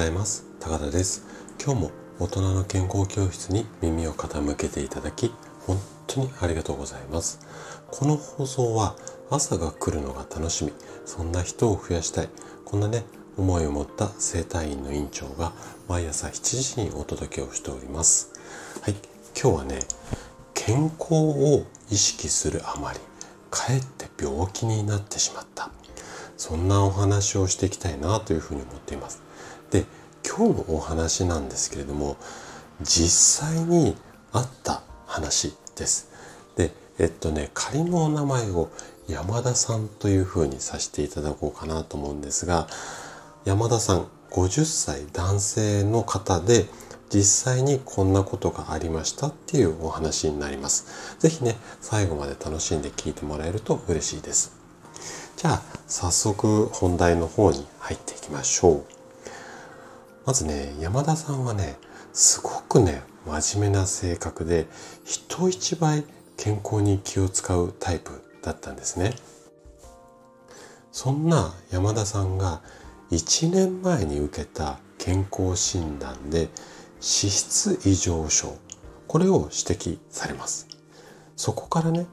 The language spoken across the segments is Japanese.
ざいます。高田です。今日も大人の健康教室に耳を傾けていただき本当にありがとうございます。この放送は朝が来るのが楽しみそんな人を増やしたいこんなね思いを持った整体院の院長が毎朝7時にお届けをしております。はい今日はね健康を意識するあまりかえって病気になってしまった。そんなお話をしていきたいなというふうに思っています。で、今日のお話なんですけれども、実際にあった話です。で、えっとね、仮のお名前を山田さんというふうにさせていただこうかなと思うんですが、山田さん、50歳男性の方で、実際にこんなことがありましたっていうお話になります。是非ね、最後まで楽しんで聞いてもらえると嬉しいです。じゃあ早速本題の方に入っていきましょう。まずね、山田さんはね、すごくね、真面目な性格で人一倍健康に気を使うタイプだったんですね。そんな山田さんが1年前に受けた健康診断で脂質異常症、これを指摘されます。そこからね、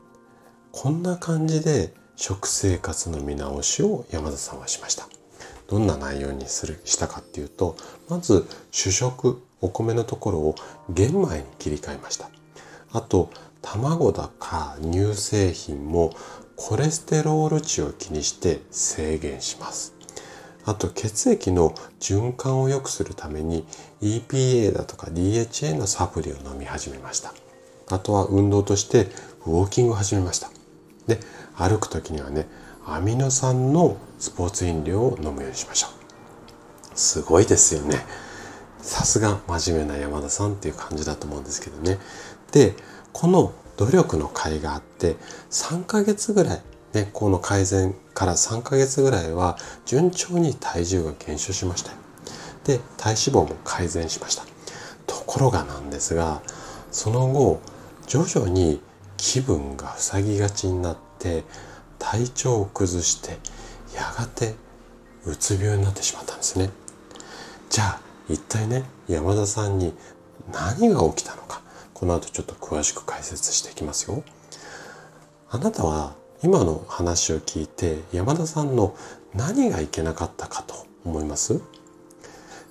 こんな感じで食生活の見直しを山田さんはしました。どんな内容にするしたかっていうと、まず主食、お米のところを玄米に切り替えました。あと、卵だか乳製品もコレステロール値を気にして制限します。あと血液の循環を良くするために EPA だとか DHA のサプリを飲み始めました。あとは運動としてウォーキングを始めました。で、歩く時にはね、アミノ酸のスポーツ飲料を飲むようにしましょう。すごいですよね。さすが真面目な山田さんっていう感じだと思うんですけどね。で、この努力の甲斐があって、3ヶ月ぐらい、ね、この改善から3ヶ月ぐらいは順調に体重が減少しました。で、体脂肪も改善しました。ところがなんですが、その後、徐々に気分が塞ぎがちになって体調を崩してやがてうつ病になってしまったんですね。じゃあ一体ね山田さんに何が起きたのかこの後ちょっと詳しく解説していきますよ。あなたは今の話を聞いて山田さんの何がいけなかったかと思います？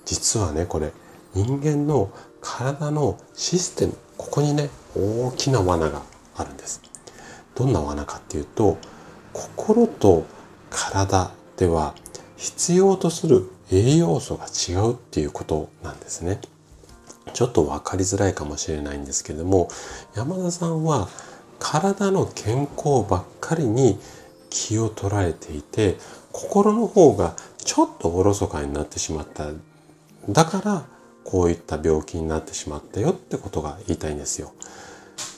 実はねこれ人間の体のシステムここにね大きな罠があるんです。どんな罠かっていうと心と体では必要とする栄養素が違うっていうことなんですね。ちょっと分かりづらいかもしれないんですけども山田さんは体の健康ばっかりに気を取られていて心の方がちょっとおろそかになってしまっただからこういった病気になってしまったよってことが言いたいんですよ。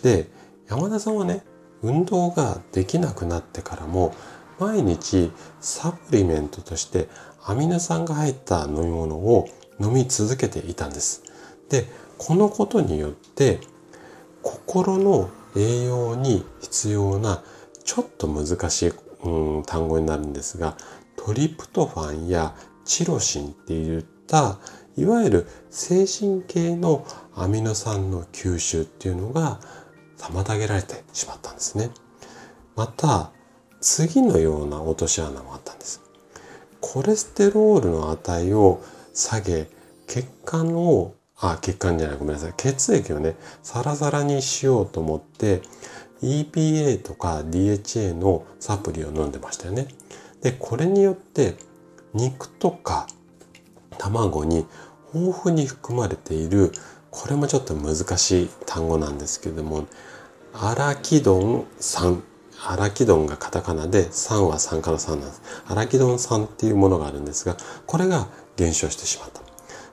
で山田さんはね運動ができなくなってからも毎日サプリメントとしてアミノ酸が入った飲み物を飲み続けていたんです。でこのことによって心の栄養に必要なちょっと難しい、うん、単語になるんですがトリプトファンやチロシンっていったいわゆる精神系のアミノ酸の吸収っていうのが妨げられてしまったんですね。また、次のような落とし穴もあったんです。コレステロールの値を下げ、血管を、あ、血管じゃない、ごめんなさい。血液をね、サラサラにしようと思って、EPA とか DHA のサプリを飲んでましたよね。で、これによって、肉とか卵に豊富に含まれているこれもちょっと難しい単語なんですけどもアラキドン酸アラキドンがカタカナで酸は酸化の酸なんです。アラキドン酸っていうものがあるんですがこれが減少してしまった。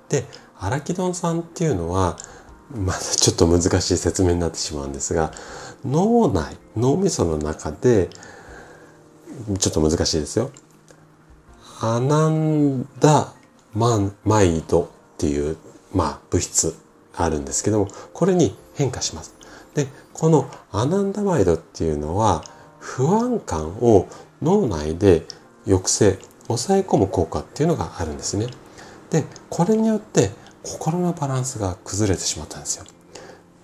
でアラキドン酸っていうのはまだちょっと難しい説明になってしまうんですが脳内脳みその中でちょっと難しいですよ。アナンダマイドっていう、まあ、物質あるんですけども、これに変化します。で、このアナンダマイドっていうのは、不安感を脳内で抑制、抑え込む効果っていうのがあるんですね。でこれによって心のバランスが崩れてしまったんですよ。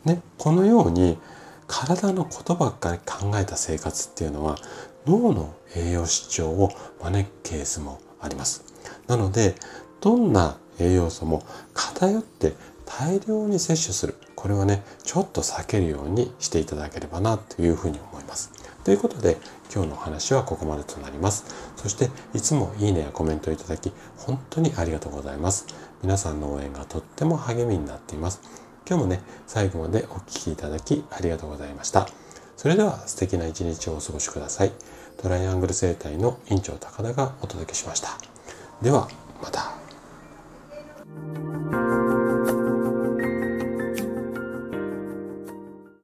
ね、このように体のことばっかり考えた生活っていうのは脳の栄養失調を招くケースもあります。なのでどんな栄養素も偏って大量に摂取するこれはねちょっと避けるようにしていただければなというふうに思います。ということで今日のお話はここまでとなります。そしていつもいいねやコメントいただき本当にありがとうございます。皆さんの応援がとっても励みになっています。今日もね最後までお聴きいただきありがとうございました。それでは素敵な一日をお過ごしください。トライアングル生態の院長高田がお届けしました。ではまた。